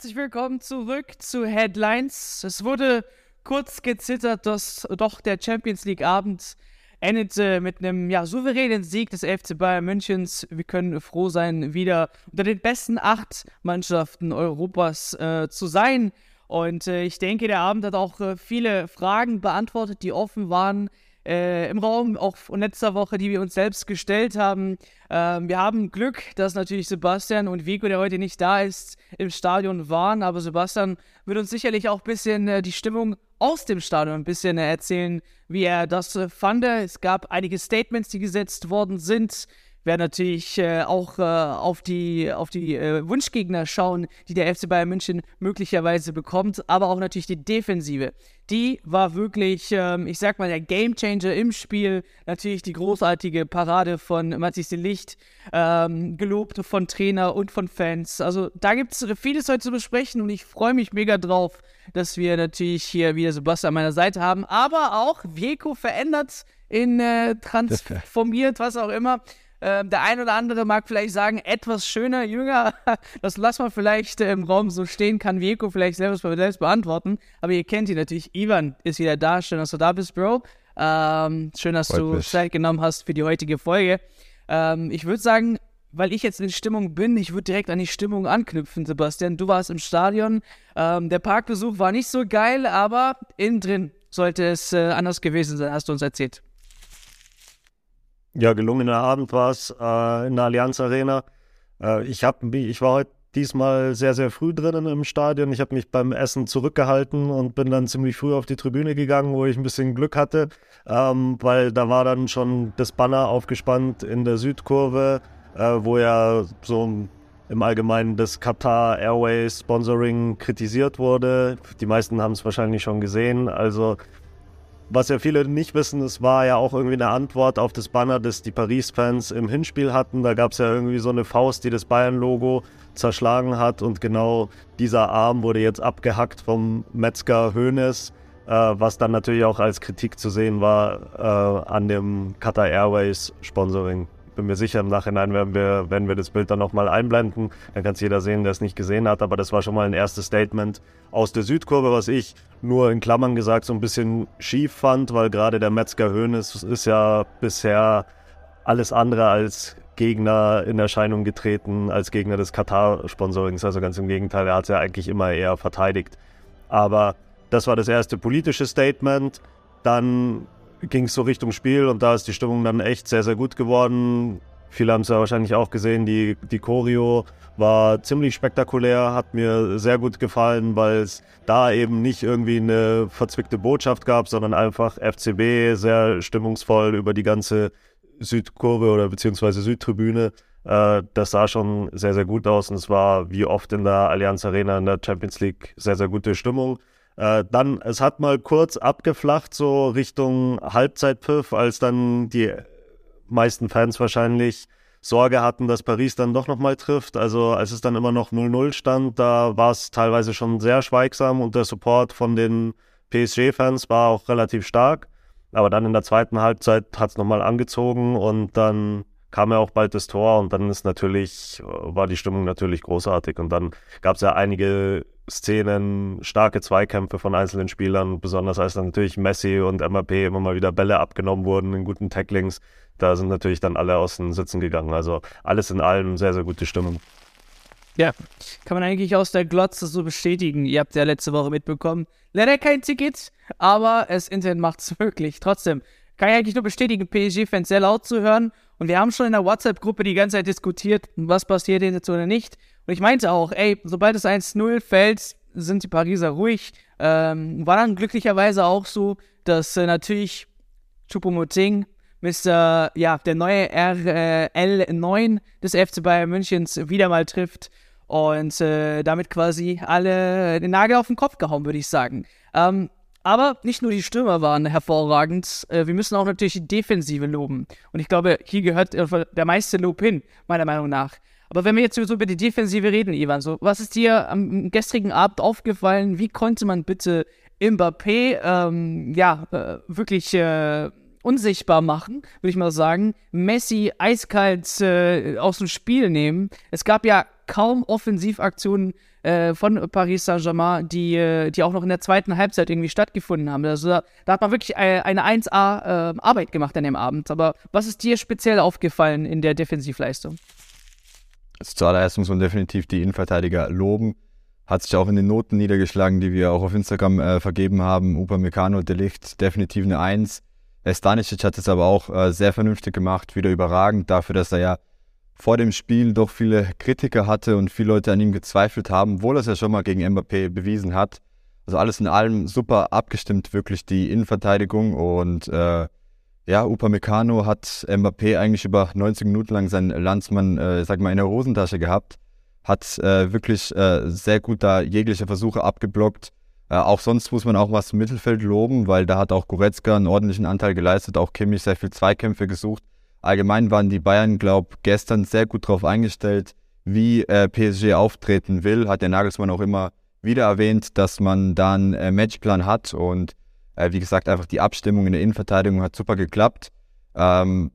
Herzlich willkommen zurück zu Headlines. Es wurde kurz gezittert, dass doch der Champions League Abend endete mit einem ja, souveränen Sieg des FC Bayern Münchens. Wir können froh sein, wieder unter den besten acht Mannschaften Europas äh, zu sein. Und äh, ich denke, der Abend hat auch äh, viele Fragen beantwortet, die offen waren äh, im Raum, auch von letzter Woche, die wir uns selbst gestellt haben. Ähm, wir haben Glück, dass natürlich Sebastian und Vico, der heute nicht da ist, im Stadion waren. Aber Sebastian wird uns sicherlich auch ein bisschen äh, die Stimmung aus dem Stadion ein bisschen äh, erzählen, wie er das fand. Es gab einige Statements, die gesetzt worden sind werden natürlich äh, auch äh, auf die, auf die äh, Wunschgegner schauen, die der FC Bayern München möglicherweise bekommt, aber auch natürlich die Defensive. Die war wirklich, ähm, ich sag mal, der Gamechanger im Spiel. Natürlich die großartige Parade von Matthias de Licht, ähm, gelobt von Trainer und von Fans. Also da gibt es vieles heute zu besprechen und ich freue mich mega drauf, dass wir natürlich hier wieder Sebastian an meiner Seite haben, aber auch Vieco verändert in äh, transformiert, was auch immer. Ähm, der ein oder andere mag vielleicht sagen, etwas schöner, jünger. Das lassen wir vielleicht äh, im Raum so stehen, kann Vieko vielleicht selbst, selbst beantworten. Aber ihr kennt ihn natürlich. Ivan ist wieder da. Schön, dass du da bist, Bro. Ähm, schön, dass Freut du mich. Zeit genommen hast für die heutige Folge. Ähm, ich würde sagen, weil ich jetzt in Stimmung bin, ich würde direkt an die Stimmung anknüpfen, Sebastian. Du warst im Stadion. Ähm, der Parkbesuch war nicht so geil, aber innen drin sollte es äh, anders gewesen sein, hast du uns erzählt. Ja, gelungener Abend war es äh, in der Allianz Arena. Äh, ich, hab, ich war heute diesmal sehr, sehr früh drinnen im Stadion. Ich habe mich beim Essen zurückgehalten und bin dann ziemlich früh auf die Tribüne gegangen, wo ich ein bisschen Glück hatte, ähm, weil da war dann schon das Banner aufgespannt in der Südkurve, äh, wo ja so im Allgemeinen das Qatar Airways Sponsoring kritisiert wurde. Die meisten haben es wahrscheinlich schon gesehen. Also was ja viele nicht wissen, es war ja auch irgendwie eine Antwort auf das Banner, das die Paris-Fans im Hinspiel hatten. Da gab es ja irgendwie so eine Faust, die das Bayern-Logo zerschlagen hat und genau dieser Arm wurde jetzt abgehackt vom Metzger Hoeneß, äh, was dann natürlich auch als Kritik zu sehen war äh, an dem Qatar Airways Sponsoring bin mir sicher, im Nachhinein werden wir, werden wir das Bild dann nochmal einblenden. Dann kann es jeder sehen, der es nicht gesehen hat. Aber das war schon mal ein erstes Statement aus der Südkurve, was ich nur in Klammern gesagt so ein bisschen schief fand, weil gerade der Metzger Höhnes ist ja bisher alles andere als Gegner in Erscheinung getreten, als Gegner des Katar-Sponsorings. Also ganz im Gegenteil, er hat es ja eigentlich immer eher verteidigt. Aber das war das erste politische Statement. Dann ging es so Richtung Spiel und da ist die Stimmung dann echt sehr, sehr gut geworden. Viele haben es ja wahrscheinlich auch gesehen, die, die Choreo war ziemlich spektakulär, hat mir sehr gut gefallen, weil es da eben nicht irgendwie eine verzwickte Botschaft gab, sondern einfach FCB sehr stimmungsvoll über die ganze Südkurve oder beziehungsweise Südtribüne. Äh, das sah schon sehr, sehr gut aus und es war wie oft in der Allianz Arena in der Champions League sehr, sehr gute Stimmung. Äh, dann, es hat mal kurz abgeflacht, so Richtung Halbzeitpfiff, als dann die meisten Fans wahrscheinlich Sorge hatten, dass Paris dann doch nochmal trifft. Also als es dann immer noch 0-0 stand, da war es teilweise schon sehr schweigsam und der Support von den PSG-Fans war auch relativ stark. Aber dann in der zweiten Halbzeit hat es nochmal angezogen und dann kam ja auch bald das Tor und dann ist natürlich, war die Stimmung natürlich großartig. Und dann gab es ja einige Szenen, starke Zweikämpfe von einzelnen Spielern, besonders als dann natürlich Messi und MAP immer mal wieder Bälle abgenommen wurden in guten Tacklings. Da sind natürlich dann alle aus den Sitzen gegangen. Also alles in allem sehr, sehr gute Stimmung. Ja, kann man eigentlich aus der Glotze so bestätigen. Ihr habt ja letzte Woche mitbekommen. Leider kein Ticket, aber es Internet macht es wirklich. Trotzdem kann ich eigentlich nur bestätigen, PSG-Fans sehr laut zu hören. Und wir haben schon in der WhatsApp-Gruppe die ganze Zeit diskutiert, was passiert jetzt oder nicht. Und ich meinte auch, ey, sobald es 1-0 fällt, sind die Pariser ruhig. Ähm, war dann glücklicherweise auch so, dass äh, natürlich Choupo-Moting, Mr., ja, der neue RL9 des FC Bayern Münchens wieder mal trifft und äh, damit quasi alle den Nagel auf den Kopf gehauen, würde ich sagen. Ähm, aber nicht nur die Stürmer waren hervorragend, äh, wir müssen auch natürlich die Defensive loben. Und ich glaube, hier gehört der meiste Lob hin, meiner Meinung nach. Aber wenn wir jetzt so über die Defensive reden, Ivan, so, was ist dir am gestrigen Abend aufgefallen? Wie konnte man bitte Mbappé, ähm, ja, äh, wirklich äh, unsichtbar machen, würde ich mal sagen. Messi eiskalt äh, aus dem Spiel nehmen. Es gab ja kaum Offensivaktionen äh, von Paris Saint-Germain, die, äh, die auch noch in der zweiten Halbzeit irgendwie stattgefunden haben. Also da, da hat man wirklich eine, eine 1A äh, Arbeit gemacht an dem Abend. Aber was ist dir speziell aufgefallen in der Defensivleistung? Also zuallererst muss man definitiv die Innenverteidiger loben. Hat sich auch in den Noten niedergeschlagen, die wir auch auf Instagram äh, vergeben haben. Upamecano, Delicht, definitiv eine Eins. Stanisic hat es aber auch äh, sehr vernünftig gemacht, wieder überragend dafür, dass er ja vor dem Spiel doch viele Kritiker hatte und viele Leute an ihm gezweifelt haben, obwohl er es ja schon mal gegen Mbappé bewiesen hat. Also alles in allem super abgestimmt, wirklich die Innenverteidigung und äh, ja, Upamecano hat Mbappé eigentlich über 90 Minuten lang seinen Landsmann, äh, sag mal, in der Hosentasche gehabt, hat äh, wirklich äh, sehr gut da jegliche Versuche abgeblockt. Äh, auch sonst muss man auch was im Mittelfeld loben, weil da hat auch Goretzka einen ordentlichen Anteil geleistet, auch Kimmich sehr viel Zweikämpfe gesucht. Allgemein waren die Bayern, glaube gestern sehr gut darauf eingestellt, wie äh, PSG auftreten will. Hat der Nagelsmann auch immer wieder erwähnt, dass man da einen äh, Matchplan hat und äh, wie gesagt, einfach die Abstimmung in der Innenverteidigung hat super geklappt. Ähm,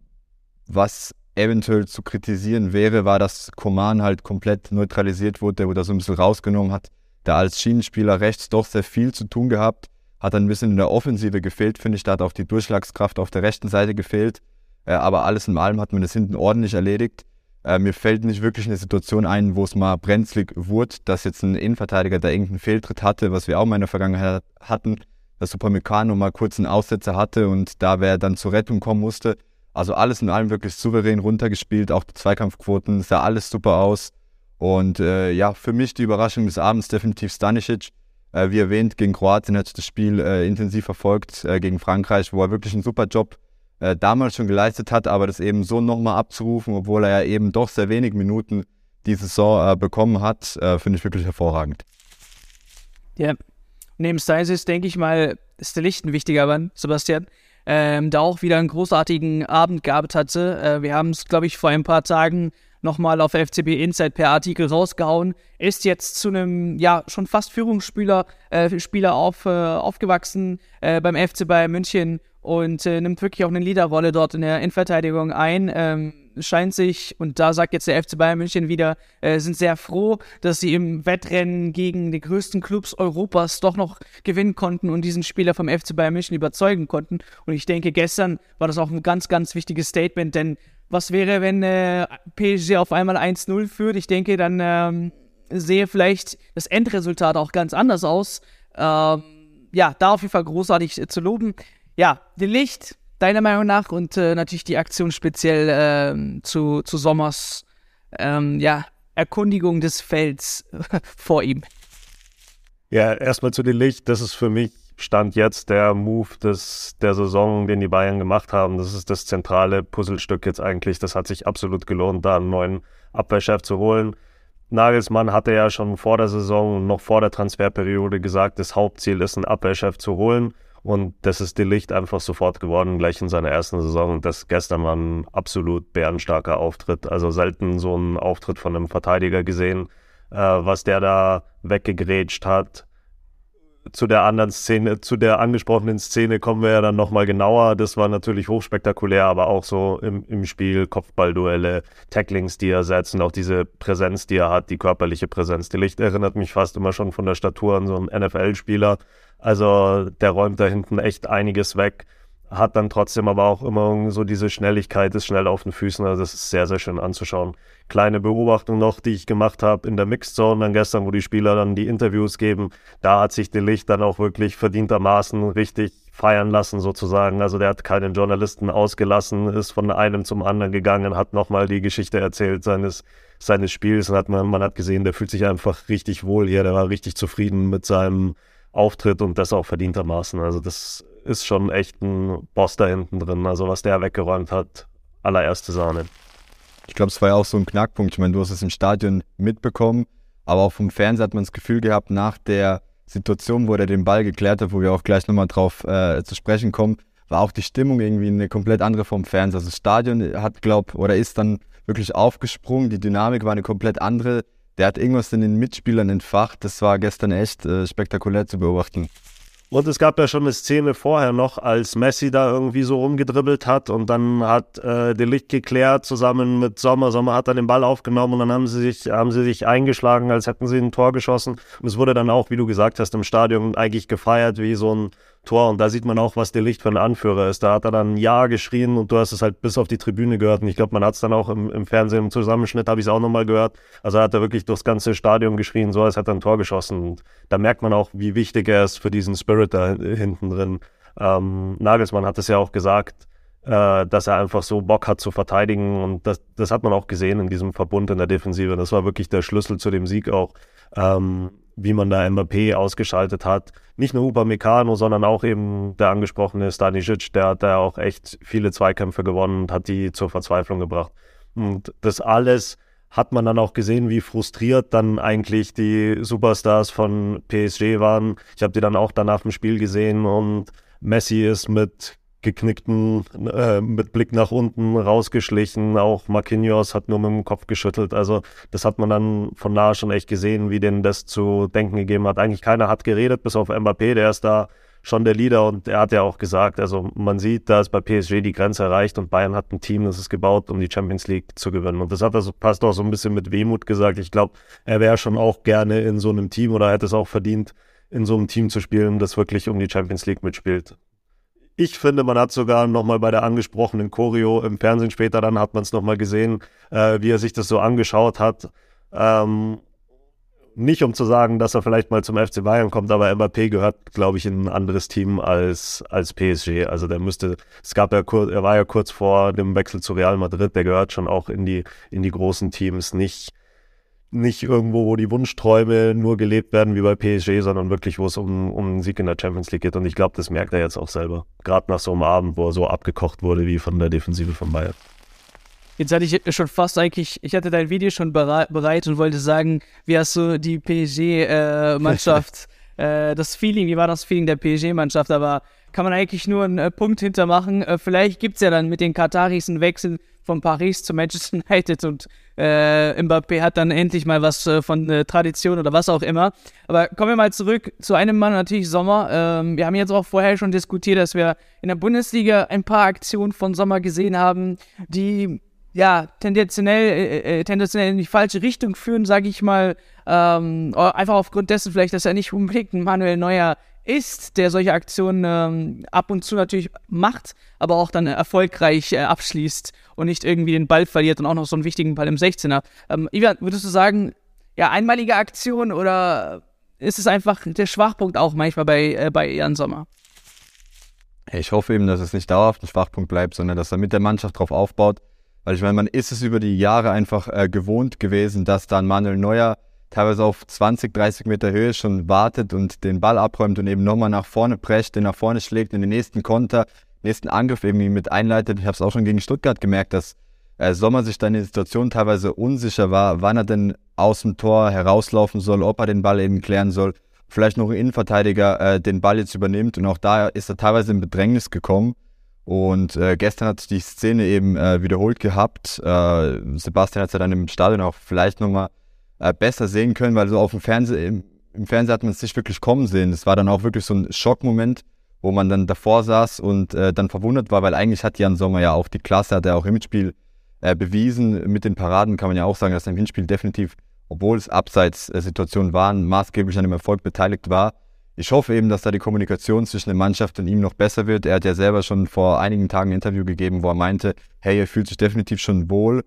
was eventuell zu kritisieren wäre, war, dass Koman halt komplett neutralisiert wurde, der wurde da so ein bisschen rausgenommen hat, der als Schienenspieler rechts doch sehr viel zu tun gehabt, hat ein bisschen in der Offensive gefehlt, finde ich, da hat auch die Durchschlagskraft auf der rechten Seite gefehlt. Äh, aber alles in allem hat man das hinten ordentlich erledigt. Äh, mir fällt nicht wirklich eine Situation ein, wo es mal brenzlig wurde, dass jetzt ein Innenverteidiger da irgendeinen Fehltritt hatte, was wir auch mal in der Vergangenheit hatten, dass Supermecano mal kurz einen Aussetzer hatte und da wer dann zur Rettung kommen musste. Also alles in allem wirklich souverän runtergespielt, auch die Zweikampfquoten, sah alles super aus. Und äh, ja, für mich die Überraschung des Abends definitiv Stanisic. Äh, wie erwähnt, gegen Kroatien hat das Spiel äh, intensiv verfolgt, äh, gegen Frankreich, wo er wirklich einen super Job äh, damals schon geleistet hat, aber das eben so nochmal abzurufen, obwohl er ja eben doch sehr wenig Minuten die Saison äh, bekommen hat, äh, finde ich wirklich hervorragend. Ja, neben Styles denke ich mal, ist der Licht ein wichtiger Mann, Sebastian. Ähm, da auch wieder einen großartigen Abend gehabt hatte. Äh, wir haben es, glaube ich, vor ein paar Tagen nochmal auf FCB Insight per Artikel rausgehauen, ist jetzt zu einem, ja, schon fast Führungsspieler äh, Spieler auf, äh, aufgewachsen äh, beim FC Bayern München und äh, nimmt wirklich auch eine Leaderrolle dort in der Innenverteidigung ein. Ähm, scheint sich, und da sagt jetzt der FC Bayern München wieder, äh, sind sehr froh, dass sie im Wettrennen gegen die größten Clubs Europas doch noch gewinnen konnten und diesen Spieler vom FC Bayern München überzeugen konnten. Und ich denke, gestern war das auch ein ganz, ganz wichtiges Statement, denn was wäre, wenn äh, PSG auf einmal 1-0 führt? Ich denke, dann ähm, sehe vielleicht das Endresultat auch ganz anders aus. Ähm, ja, da auf jeden Fall großartig äh, zu loben ja, die Licht, deiner Meinung nach, und äh, natürlich die Aktion speziell ähm, zu, zu Sommers, ähm, ja, Erkundigung des Felds vor ihm. Ja, erstmal zu den Licht. Das ist für mich Stand jetzt der Move des, der Saison, den die Bayern gemacht haben. Das ist das zentrale Puzzlestück jetzt eigentlich. Das hat sich absolut gelohnt, da einen neuen Abwehrchef zu holen. Nagelsmann hatte ja schon vor der Saison, noch vor der Transferperiode gesagt, das Hauptziel ist, einen Abwehrchef zu holen. Und das ist Delicht einfach sofort geworden, gleich in seiner ersten Saison. Das gestern war ein absolut bärenstarker Auftritt. Also selten so einen Auftritt von einem Verteidiger gesehen, äh, was der da weggegrätscht hat. Zu der anderen Szene, zu der angesprochenen Szene kommen wir ja dann nochmal genauer. Das war natürlich hochspektakulär, aber auch so im, im Spiel, Kopfballduelle, Tacklings, die er setzt und auch diese Präsenz, die er hat, die körperliche Präsenz. Delicht erinnert mich fast immer schon von der Statur an so einen NFL-Spieler also der räumt da hinten echt einiges weg, hat dann trotzdem aber auch immer so diese Schnelligkeit, ist schnell auf den Füßen. Also das ist sehr, sehr schön anzuschauen. Kleine Beobachtung noch, die ich gemacht habe in der Mixed Zone dann gestern, wo die Spieler dann die Interviews geben. Da hat sich Licht dann auch wirklich verdientermaßen richtig feiern lassen sozusagen. Also der hat keinen Journalisten ausgelassen, ist von einem zum anderen gegangen, hat nochmal die Geschichte erzählt seines, seines Spiels und hat man, man hat gesehen, der fühlt sich einfach richtig wohl hier, der war richtig zufrieden mit seinem auftritt und das auch verdientermaßen. Also das ist schon echt ein Boss da hinten drin. Also was der weggeräumt hat, allererste Sahne. Ich glaube, es war ja auch so ein Knackpunkt. Ich meine, du hast es im Stadion mitbekommen, aber auch vom Fernseher hat man das Gefühl gehabt, nach der Situation, wo er den Ball geklärt hat, wo wir auch gleich nochmal drauf äh, zu sprechen kommen, war auch die Stimmung irgendwie eine komplett andere vom Fernseher. Also das Stadion hat, glaube oder ist dann wirklich aufgesprungen, die Dynamik war eine komplett andere der hat irgendwas in den Mitspielern entfacht. Das war gestern echt äh, spektakulär zu beobachten. Und es gab ja schon eine Szene vorher noch, als Messi da irgendwie so rumgedribbelt hat und dann hat äh, De Licht geklärt zusammen mit Sommer. Sommer hat dann den Ball aufgenommen und dann haben sie sich, haben sie sich eingeschlagen, als hätten sie ein Tor geschossen. Und es wurde dann auch, wie du gesagt hast, im Stadion eigentlich gefeiert wie so ein Tor. Und da sieht man auch, was der Licht für ein Anführer ist. Da hat er dann Ja geschrien und du hast es halt bis auf die Tribüne gehört. Und ich glaube, man hat es dann auch im, im, Fernsehen im Zusammenschnitt, habe ich es auch nochmal gehört. Also hat er wirklich durchs ganze Stadion geschrien, so als hätte er ein Tor geschossen. Und da merkt man auch, wie wichtig er ist für diesen Spirit da hinten drin. Ähm, Nagelsmann hat es ja auch gesagt, äh, dass er einfach so Bock hat zu verteidigen. Und das, das hat man auch gesehen in diesem Verbund in der Defensive. Das war wirklich der Schlüssel zu dem Sieg auch. Ähm, wie man da Mbappé ausgeschaltet hat. Nicht nur Upamecano, sondern auch eben der angesprochene Stanisic, der hat da auch echt viele Zweikämpfe gewonnen und hat die zur Verzweiflung gebracht. Und das alles hat man dann auch gesehen, wie frustriert dann eigentlich die Superstars von PSG waren. Ich habe die dann auch danach im Spiel gesehen und Messi ist mit geknickten, äh, mit Blick nach unten rausgeschlichen. Auch Marquinhos hat nur mit dem Kopf geschüttelt. Also das hat man dann von nahe schon echt gesehen, wie denen das zu denken gegeben hat. Eigentlich keiner hat geredet, bis auf Mbappé, der ist da schon der Leader und er hat ja auch gesagt, also man sieht, da ist bei PSG die Grenze erreicht und Bayern hat ein Team, das ist gebaut, um die Champions League zu gewinnen. Und das hat also passt auch so ein bisschen mit Wehmut gesagt. Ich glaube, er wäre schon auch gerne in so einem Team oder hätte es auch verdient, in so einem Team zu spielen, das wirklich um die Champions League mitspielt. Ich finde, man hat sogar nochmal bei der angesprochenen Choreo im Fernsehen später, dann hat man es nochmal gesehen, äh, wie er sich das so angeschaut hat. Ähm, nicht um zu sagen, dass er vielleicht mal zum FC Bayern kommt, aber Mbappé gehört, glaube ich, in ein anderes Team als, als PSG. Also der müsste, es gab ja kurz, er war ja kurz vor dem Wechsel zu Real Madrid, der gehört schon auch in die, in die großen Teams, nicht nicht irgendwo, wo die Wunschträume nur gelebt werden wie bei PSG, sondern wirklich, wo es um, um einen Sieg in der Champions League geht. Und ich glaube, das merkt er jetzt auch selber. Gerade nach so einem Abend, wo er so abgekocht wurde wie von der Defensive von Bayern. Jetzt hatte ich schon fast eigentlich, ich hatte dein Video schon bereit und wollte sagen, wie hast du die PSG-Mannschaft, äh, äh, das Feeling, wie war das Feeling der PSG-Mannschaft, aber kann man eigentlich nur einen äh, Punkt hintermachen. Äh, vielleicht gibt es ja dann mit den Kataris einen Wechsel von Paris zu Manchester United und äh, Mbappé hat dann endlich mal was äh, von äh, Tradition oder was auch immer. Aber kommen wir mal zurück zu einem Mann, natürlich Sommer. Ähm, wir haben jetzt auch vorher schon diskutiert, dass wir in der Bundesliga ein paar Aktionen von Sommer gesehen haben, die ja tendenziell, äh, äh tendenziell in die falsche Richtung führen, sage ich mal. Ähm, einfach aufgrund dessen vielleicht, dass er nicht unbedingt ein Manuel Neuer ist, der solche Aktionen ähm, ab und zu natürlich macht, aber auch dann erfolgreich äh, abschließt und nicht irgendwie den Ball verliert und auch noch so einen wichtigen Ball im 16er. Ähm, Ivan, würdest du sagen, ja, einmalige Aktion oder ist es einfach der Schwachpunkt auch manchmal bei, äh, bei Jan Sommer? Ich hoffe eben, dass es nicht dauerhaft ein Schwachpunkt bleibt, sondern dass er mit der Mannschaft drauf aufbaut. Weil ich meine, man ist es über die Jahre einfach äh, gewohnt gewesen, dass dann Manuel Neuer teilweise auf 20, 30 Meter Höhe schon wartet und den Ball abräumt und eben nochmal nach vorne prescht, den nach vorne schlägt, in den nächsten Konter, nächsten Angriff irgendwie mit einleitet. Ich habe es auch schon gegen Stuttgart gemerkt, dass äh, Sommer sich dann in der Situation teilweise unsicher war, wann er denn aus dem Tor herauslaufen soll, ob er den Ball eben klären soll. Vielleicht noch ein Innenverteidiger äh, den Ball jetzt übernimmt und auch da ist er teilweise in Bedrängnis gekommen. Und äh, gestern hat sich die Szene eben äh, wiederholt gehabt. Äh, Sebastian hat es ja dann im Stadion auch vielleicht nochmal äh, besser sehen können, weil so auf dem Fernseher, im, im Fernseher hat man es nicht wirklich kommen sehen. Es war dann auch wirklich so ein Schockmoment, wo man dann davor saß und äh, dann verwundert war, weil eigentlich hat Jan Sommer ja auch die Klasse, hat er auch im Hinspiel äh, bewiesen. Mit den Paraden kann man ja auch sagen, dass er im Hinspiel definitiv, obwohl es Abseitssituationen waren, maßgeblich an dem Erfolg beteiligt war. Ich hoffe eben, dass da die Kommunikation zwischen der Mannschaft und ihm noch besser wird. Er hat ja selber schon vor einigen Tagen ein Interview gegeben, wo er meinte, hey, er fühlt sich definitiv schon wohl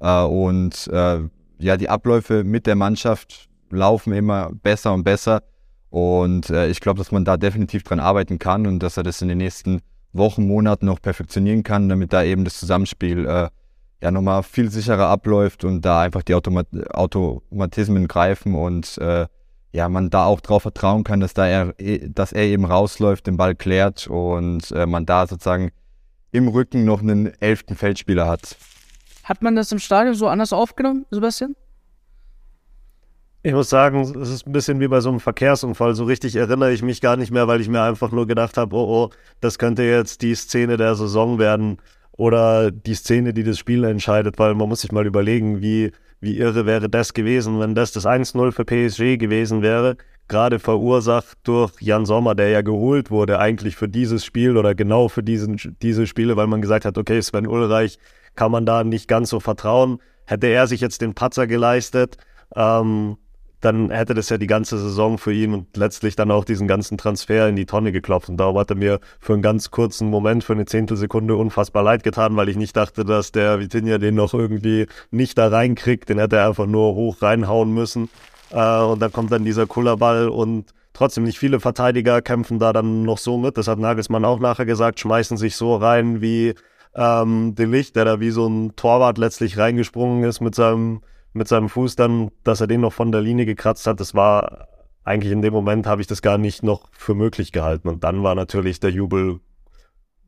äh, und äh, ja, die Abläufe mit der Mannschaft laufen immer besser und besser. Und äh, ich glaube, dass man da definitiv dran arbeiten kann und dass er das in den nächsten Wochen, Monaten noch perfektionieren kann, damit da eben das Zusammenspiel äh, ja nochmal viel sicherer abläuft und da einfach die Automat Automatismen greifen und äh, ja, man da auch drauf vertrauen kann, dass da er, dass er eben rausläuft, den Ball klärt und äh, man da sozusagen im Rücken noch einen elften Feldspieler hat. Hat man das im Stadion so anders aufgenommen, Sebastian? Ich muss sagen, es ist ein bisschen wie bei so einem Verkehrsunfall. So richtig erinnere ich mich gar nicht mehr, weil ich mir einfach nur gedacht habe, oh, oh, das könnte jetzt die Szene der Saison werden oder die Szene, die das Spiel entscheidet, weil man muss sich mal überlegen, wie, wie irre wäre das gewesen, wenn das das 1-0 für PSG gewesen wäre. gerade verursacht durch Jan Sommer, der ja geholt wurde eigentlich für dieses Spiel oder genau für diesen, diese Spiele, weil man gesagt hat, okay, Sven Ulreich kann man da nicht ganz so vertrauen. Hätte er sich jetzt den Patzer geleistet, ähm, dann hätte das ja die ganze Saison für ihn und letztlich dann auch diesen ganzen Transfer in die Tonne geklopft. Und darum hat er mir für einen ganz kurzen Moment, für eine Zehntelsekunde unfassbar leid getan, weil ich nicht dachte, dass der Vitinha den noch irgendwie nicht da reinkriegt. Den hätte er einfach nur hoch reinhauen müssen. Äh, und dann kommt dann dieser Kullerball und trotzdem nicht viele Verteidiger kämpfen da dann noch so mit. Das hat Nagelsmann auch nachher gesagt, schmeißen sich so rein wie ähm, De Licht, der da wie so ein Torwart letztlich reingesprungen ist mit seinem mit seinem Fuß dann, dass er den noch von der Linie gekratzt hat, das war eigentlich in dem Moment habe ich das gar nicht noch für möglich gehalten. Und dann war natürlich der Jubel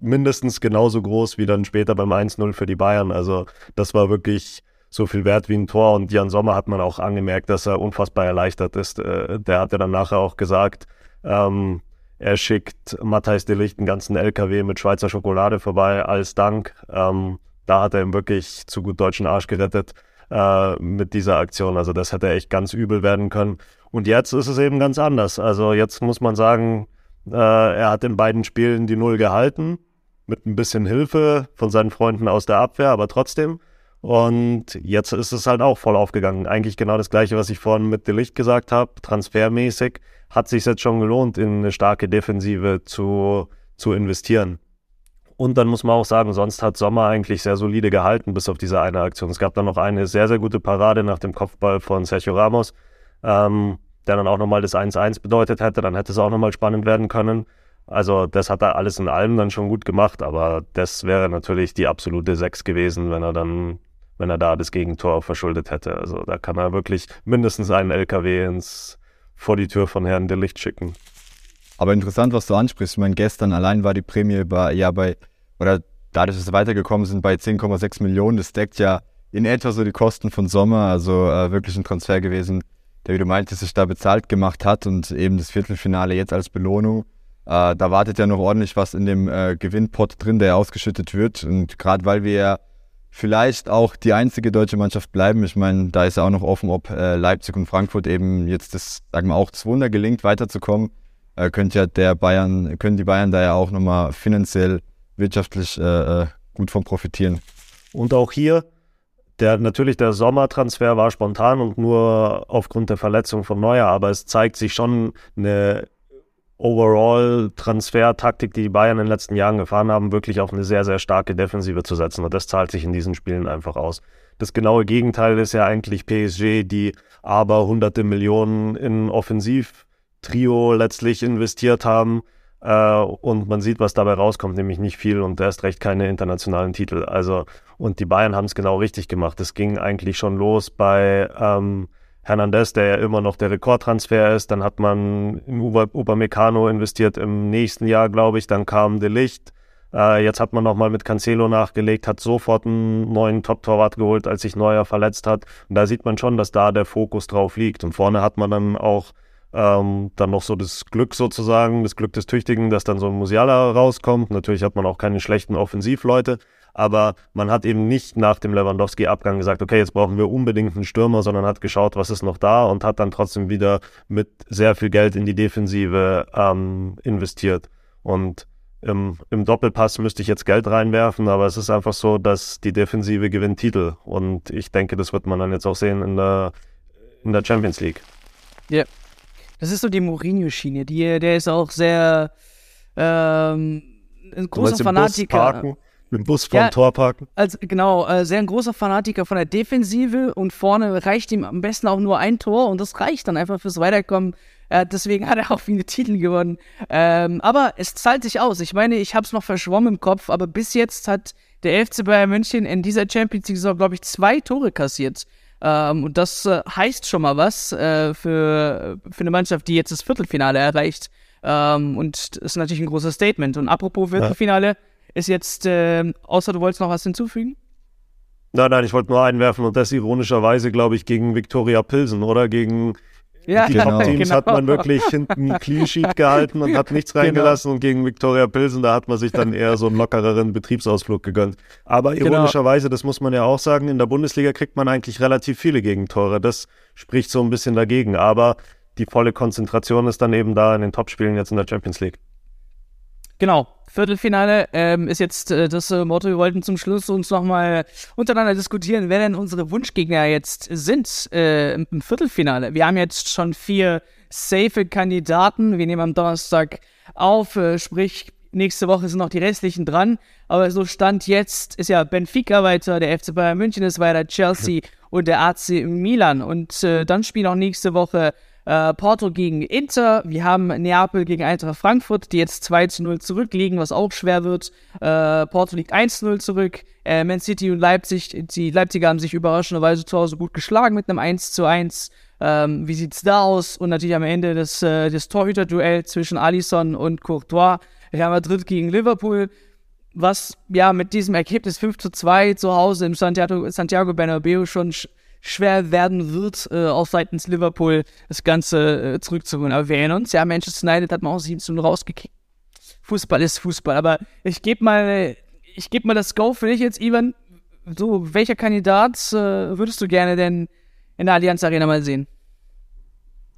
mindestens genauso groß wie dann später beim 1-0 für die Bayern. Also das war wirklich so viel wert wie ein Tor. Und Jan Sommer hat man auch angemerkt, dass er unfassbar erleichtert ist. Äh, der hat ja dann nachher auch gesagt, ähm, er schickt Matthijs de Licht einen ganzen LKW mit Schweizer Schokolade vorbei als Dank. Ähm, da hat er ihm wirklich zu gut deutschen Arsch gerettet äh, mit dieser Aktion. Also das hätte echt ganz übel werden können. Und jetzt ist es eben ganz anders. Also jetzt muss man sagen, äh, er hat in beiden Spielen die Null gehalten, mit ein bisschen Hilfe von seinen Freunden aus der Abwehr, aber trotzdem. Und jetzt ist es halt auch voll aufgegangen. Eigentlich genau das gleiche, was ich vorhin mit Delicht gesagt habe. Transfermäßig hat sich jetzt schon gelohnt, in eine starke Defensive zu, zu investieren. Und dann muss man auch sagen, sonst hat Sommer eigentlich sehr solide gehalten, bis auf diese eine Aktion. Es gab dann noch eine sehr, sehr gute Parade nach dem Kopfball von Sergio Ramos, ähm, der dann auch nochmal das 1-1 bedeutet hätte. Dann hätte es auch nochmal spannend werden können. Also das hat er alles in allem dann schon gut gemacht, aber das wäre natürlich die absolute Sechs gewesen, wenn er dann, wenn er da das Gegentor verschuldet hätte. Also da kann er wirklich mindestens einen LKW ins, vor die Tür von Herrn de Licht schicken. Aber interessant, was du ansprichst. Ich meine, gestern allein war die Prämie bei, ja bei, oder dadurch, dass wir weitergekommen sind, bei 10,6 Millionen. Das deckt ja in etwa so die Kosten von Sommer. Also äh, wirklich ein Transfer gewesen, der, wie du meintest, sich da bezahlt gemacht hat und eben das Viertelfinale jetzt als Belohnung. Äh, da wartet ja noch ordentlich was in dem äh, Gewinnpot drin, der ausgeschüttet wird. Und gerade weil wir ja vielleicht auch die einzige deutsche Mannschaft bleiben. Ich meine, da ist ja auch noch offen, ob äh, Leipzig und Frankfurt eben jetzt das, sagen wir auch, das Wunder gelingt, weiterzukommen äh, könnte ja der Bayern, können die Bayern da ja auch nochmal finanziell, wirtschaftlich äh, äh, gut von profitieren. Und auch hier, der natürlich der Sommertransfer war spontan und nur aufgrund der Verletzung von Neuer, aber es zeigt sich schon eine Overall-Transfer-Taktik, die die Bayern in den letzten Jahren gefahren haben, wirklich auf eine sehr, sehr starke Defensive zu setzen. Und das zahlt sich in diesen Spielen einfach aus. Das genaue Gegenteil ist ja eigentlich PSG, die aber hunderte Millionen in Offensiv Trio letztlich investiert haben. Äh, und man sieht, was dabei rauskommt, nämlich nicht viel und erst recht keine internationalen Titel. Also, und die Bayern haben es genau richtig gemacht. Es ging eigentlich schon los bei ähm, Hernandez, der ja immer noch der Rekordtransfer ist. Dann hat man in Upamecano investiert im nächsten Jahr, glaube ich. Dann kam De Licht. Äh, jetzt hat man nochmal mit Cancelo nachgelegt, hat sofort einen neuen Top-Torwart geholt, als sich Neuer verletzt hat. Und da sieht man schon, dass da der Fokus drauf liegt. Und vorne hat man dann auch ähm, dann noch so das Glück sozusagen, das Glück des Tüchtigen, dass dann so ein Musiala rauskommt. Natürlich hat man auch keine schlechten Offensivleute, aber man hat eben nicht nach dem Lewandowski-Abgang gesagt, okay, jetzt brauchen wir unbedingt einen Stürmer, sondern hat geschaut, was ist noch da und hat dann trotzdem wieder mit sehr viel Geld in die Defensive ähm, investiert. Und im, im Doppelpass müsste ich jetzt Geld reinwerfen, aber es ist einfach so, dass die Defensive gewinnt Titel. Und ich denke, das wird man dann jetzt auch sehen in der, in der Champions League. Ja, das ist so die Mourinho-Schiene. der ist auch sehr ähm, ein großer Fanatiker. Mit dem Bus vom ja, Tor parken. Also, genau, äh, sehr ein großer Fanatiker von der Defensive und vorne reicht ihm am besten auch nur ein Tor und das reicht dann einfach fürs Weiterkommen. Äh, deswegen hat er auch viele Titel gewonnen. Ähm, aber es zahlt sich aus. Ich meine, ich habe es noch verschwommen im Kopf, aber bis jetzt hat der FC Bayern München in dieser Champions League-Saison, glaube ich, zwei Tore kassiert. Ähm, und das äh, heißt schon mal was äh, für, für eine Mannschaft, die jetzt das Viertelfinale erreicht. Ähm, und das ist natürlich ein großes Statement. Und apropos Viertelfinale, ja. ist jetzt, äh, außer du wolltest noch was hinzufügen? Nein, nein, ich wollte nur einwerfen und das ironischerweise, glaube ich, gegen Viktoria Pilsen oder gegen ja, die genau. Top-Teams genau. hat man wirklich hinten Clean Sheet gehalten und hat nichts genau. reingelassen genau. und gegen Viktoria Pilsen, da hat man sich dann eher so einen lockereren Betriebsausflug gegönnt. Aber genau. ironischerweise, das muss man ja auch sagen, in der Bundesliga kriegt man eigentlich relativ viele Gegentore. Das spricht so ein bisschen dagegen. Aber die volle Konzentration ist dann eben da in den Topspielen jetzt in der Champions League. Genau, Viertelfinale ähm, ist jetzt äh, das äh, Motto. Wir wollten zum Schluss uns nochmal untereinander diskutieren, wer denn unsere Wunschgegner jetzt sind äh, im Viertelfinale. Wir haben jetzt schon vier safe Kandidaten. Wir nehmen am Donnerstag auf, äh, sprich nächste Woche sind noch die restlichen dran. Aber so Stand jetzt ist ja Benfica weiter, der FC Bayern München ist weiter, Chelsea und der AC Milan. Und äh, dann spielen auch nächste Woche äh, Porto gegen Inter. Wir haben Neapel gegen Eintracht Frankfurt, die jetzt 2 zu 0 zurückliegen, was auch schwer wird. Äh, Porto liegt 1 zu 0 zurück. Äh, Man City und Leipzig, die Leipziger haben sich überraschenderweise zu Hause gut geschlagen mit einem 1 zu 1. Ähm, wie sieht's da aus? Und natürlich am Ende das, äh, das Torhüter-Duell zwischen Alisson und Courtois. Real Madrid gegen Liverpool was ja mit diesem Ergebnis 5 zu 2 zu Hause im Santiago, Santiago Bernabeu schon sch schwer werden wird, äh, auch seitens Liverpool das Ganze äh, zurückzuholen. Aber wir erinnern uns, ja, Manchester United hat man auch 7 zu 0 rausgekickt. Fußball ist Fußball, aber ich gebe mal, ich gebe mal das Go für dich jetzt, Ivan. So, welcher Kandidat äh, würdest du gerne denn in der Allianz Arena mal sehen?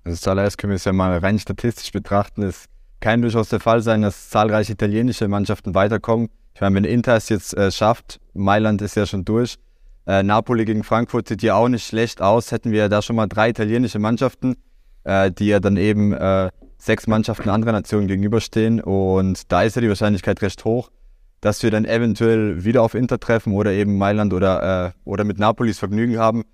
Also zuallererst können wir es ja mal rein statistisch betrachten. Es kann durchaus der Fall sein, dass zahlreiche italienische Mannschaften weiterkommen. Ich meine, wenn Inter es jetzt äh, schafft, Mailand ist ja schon durch, äh, Napoli gegen Frankfurt sieht ja auch nicht schlecht aus. Hätten wir da schon mal drei italienische Mannschaften, äh, die ja dann eben äh, sechs Mannschaften anderer Nationen gegenüberstehen. Und da ist ja die Wahrscheinlichkeit recht hoch, dass wir dann eventuell wieder auf Inter treffen oder eben Mailand oder, äh, oder mit Napolis Vergnügen haben.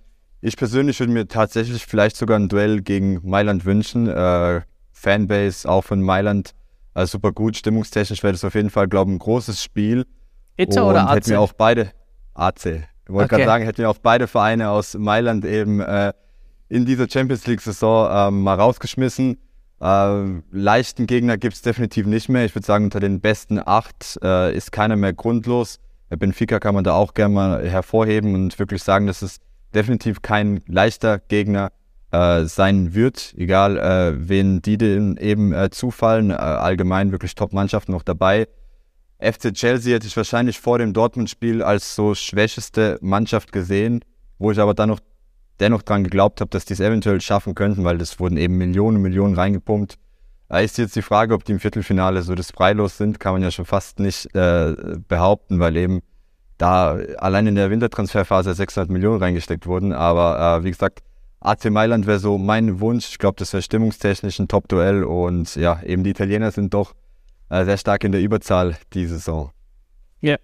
Ich persönlich würde mir tatsächlich vielleicht sogar ein Duell gegen Mailand wünschen. Äh, Fanbase auch von Mailand äh, super gut. Stimmungstechnisch wäre das auf jeden Fall, glaube ich, ein großes Spiel. Inter oder AC? Hätten wir auch beide AC. Ich wollte okay. gerade sagen, hätten wir auch beide Vereine aus Mailand eben äh, in dieser Champions League-Saison ähm, mal rausgeschmissen. Äh, leichten Gegner gibt es definitiv nicht mehr. Ich würde sagen, unter den besten acht äh, ist keiner mehr grundlos. Benfica kann man da auch gerne mal hervorheben und wirklich sagen, dass es definitiv kein leichter Gegner äh, sein wird, egal äh, wen die denn eben äh, zufallen. Äh, allgemein wirklich Top-Mannschaften noch dabei. FC Chelsea hätte ich wahrscheinlich vor dem Dortmund-Spiel als so schwächeste Mannschaft gesehen, wo ich aber dann noch dennoch dran geglaubt habe, dass die es eventuell schaffen könnten, weil das wurden eben Millionen und Millionen reingepumpt. Da ist jetzt die Frage, ob die im Viertelfinale so das Freilos sind, kann man ja schon fast nicht äh, behaupten, weil eben da allein in der Wintertransferphase 600 Millionen reingesteckt wurden. Aber äh, wie gesagt, AC Mailand wäre so mein Wunsch. Ich glaube, das wäre stimmungstechnisch ein Top-Duell und ja, eben die Italiener sind doch sehr stark in der Überzahl diese Saison. Ja. Yeah.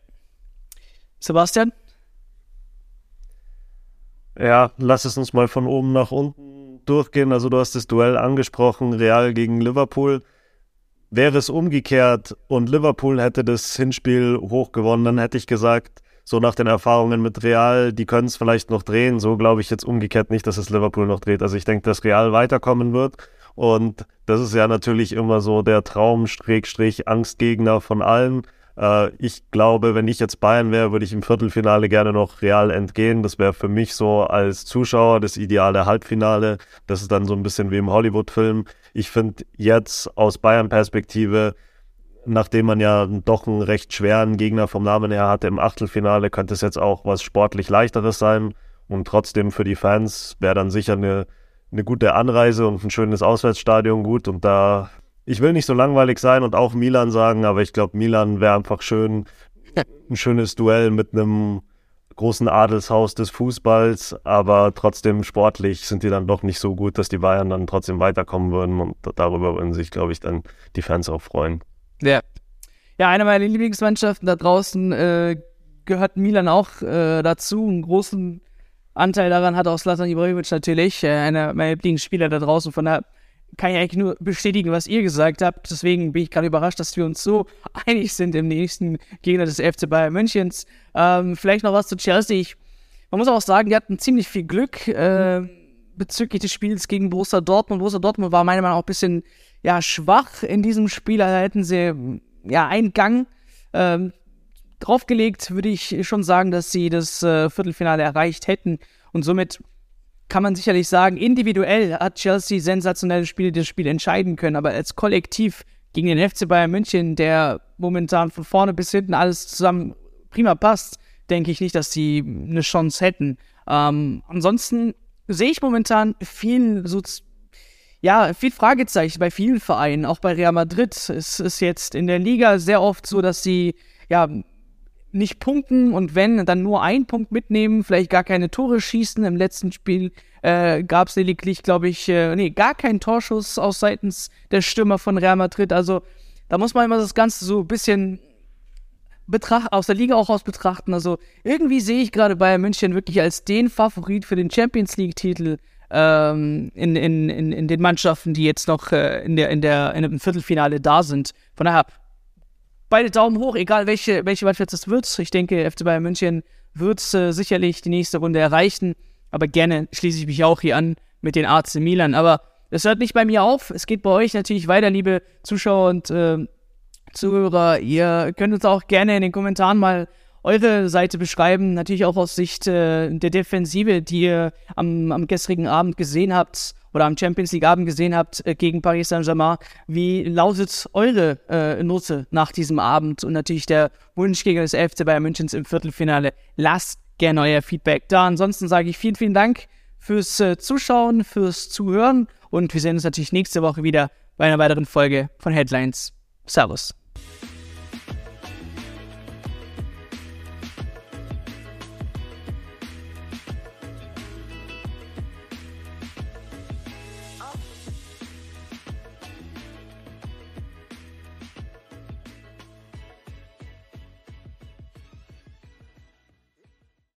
Sebastian? Ja, lass es uns mal von oben nach unten durchgehen. Also du hast das Duell angesprochen, Real gegen Liverpool. Wäre es umgekehrt und Liverpool hätte das Hinspiel hoch gewonnen, dann hätte ich gesagt, so nach den Erfahrungen mit Real, die können es vielleicht noch drehen. So glaube ich jetzt umgekehrt nicht, dass es Liverpool noch dreht. Also ich denke, dass Real weiterkommen wird. Und das ist ja natürlich immer so der Traum, Schrägstrich, Angstgegner von allen. Äh, ich glaube, wenn ich jetzt Bayern wäre, würde ich im Viertelfinale gerne noch Real entgehen. Das wäre für mich so als Zuschauer das ideale Halbfinale. Das ist dann so ein bisschen wie im Hollywood-Film. Ich finde jetzt aus Bayern-Perspektive nachdem man ja doch einen recht schweren Gegner vom Namen her hatte im Achtelfinale, könnte es jetzt auch was sportlich leichteres sein. Und trotzdem für die Fans wäre dann sicher eine, eine gute Anreise und ein schönes Auswärtsstadion gut. Und da, ich will nicht so langweilig sein und auch Milan sagen, aber ich glaube, Milan wäre einfach schön, ein schönes Duell mit einem großen Adelshaus des Fußballs, aber trotzdem sportlich sind die dann doch nicht so gut, dass die Bayern dann trotzdem weiterkommen würden und darüber würden sich, glaube ich, dann die Fans auch freuen. Ja. Ja, eine meiner Lieblingsmannschaften da draußen äh, gehört Milan auch äh, dazu. Einen großen Anteil daran hat auch Slatan Ibrahimovic natürlich, äh, einer meiner Lieblingsspieler da draußen. Von daher kann ich eigentlich nur bestätigen, was ihr gesagt habt. Deswegen bin ich gerade überrascht, dass wir uns so einig sind im nächsten Gegner des FC Bayern Münchens. Ähm, vielleicht noch was zu Chelsea. Ich, man muss auch sagen, die hatten ziemlich viel Glück äh, bezüglich des Spiels gegen Borussia Dortmund. Borussia Dortmund war meiner Meinung nach auch ein bisschen ja, schwach in diesem Spiel. Da hätten sie ja einen Gang ähm, draufgelegt, würde ich schon sagen, dass sie das äh, Viertelfinale erreicht hätten. Und somit kann man sicherlich sagen, individuell hat Chelsea sensationelle Spiele das Spiel entscheiden können, aber als Kollektiv gegen den FC Bayern München, der momentan von vorne bis hinten alles zusammen prima passt, denke ich nicht, dass sie eine Chance hätten. Ähm, ansonsten sehe ich momentan viel so ja, viel Fragezeichen bei vielen Vereinen, auch bei Real Madrid. Es ist jetzt in der Liga sehr oft so, dass sie ja nicht punkten und wenn, dann nur einen Punkt mitnehmen, vielleicht gar keine Tore schießen. Im letzten Spiel äh, gab es lediglich, glaube ich, äh, nee, gar keinen Torschuss aus seitens der Stürmer von Real Madrid. Also da muss man immer das Ganze so ein bisschen betracht, aus der Liga auch aus betrachten. Also irgendwie sehe ich gerade Bayern München wirklich als den Favorit für den Champions League-Titel ähm, in, in, in, in den Mannschaften, die jetzt noch äh, in, der, in, der, in dem Viertelfinale da sind. Von daher, beide Daumen hoch, egal welche, welche Mannschaft es wird. Ich denke, FC Bayern München wird äh, sicherlich die nächste Runde erreichen. Aber gerne schließe ich mich auch hier an mit den AC Milan. Aber das hört nicht bei mir auf. Es geht bei euch natürlich weiter, liebe Zuschauer und äh, Zuhörer. Ihr könnt uns auch gerne in den Kommentaren mal eure Seite beschreiben. Natürlich auch aus Sicht äh, der Defensive, die ihr am, am gestrigen Abend gesehen habt oder am Champions League Abend gesehen habt äh, gegen Paris Saint-Germain. Wie lautet eure äh, Note nach diesem Abend und natürlich der Wunsch gegen das 11. Bayern Münchens im Viertelfinale? Lasst gerne euer Feedback da. Ansonsten sage ich vielen, vielen Dank fürs äh, Zuschauen, fürs Zuhören und wir sehen uns natürlich nächste Woche wieder bei einer weiteren Folge von Headlines. Servus.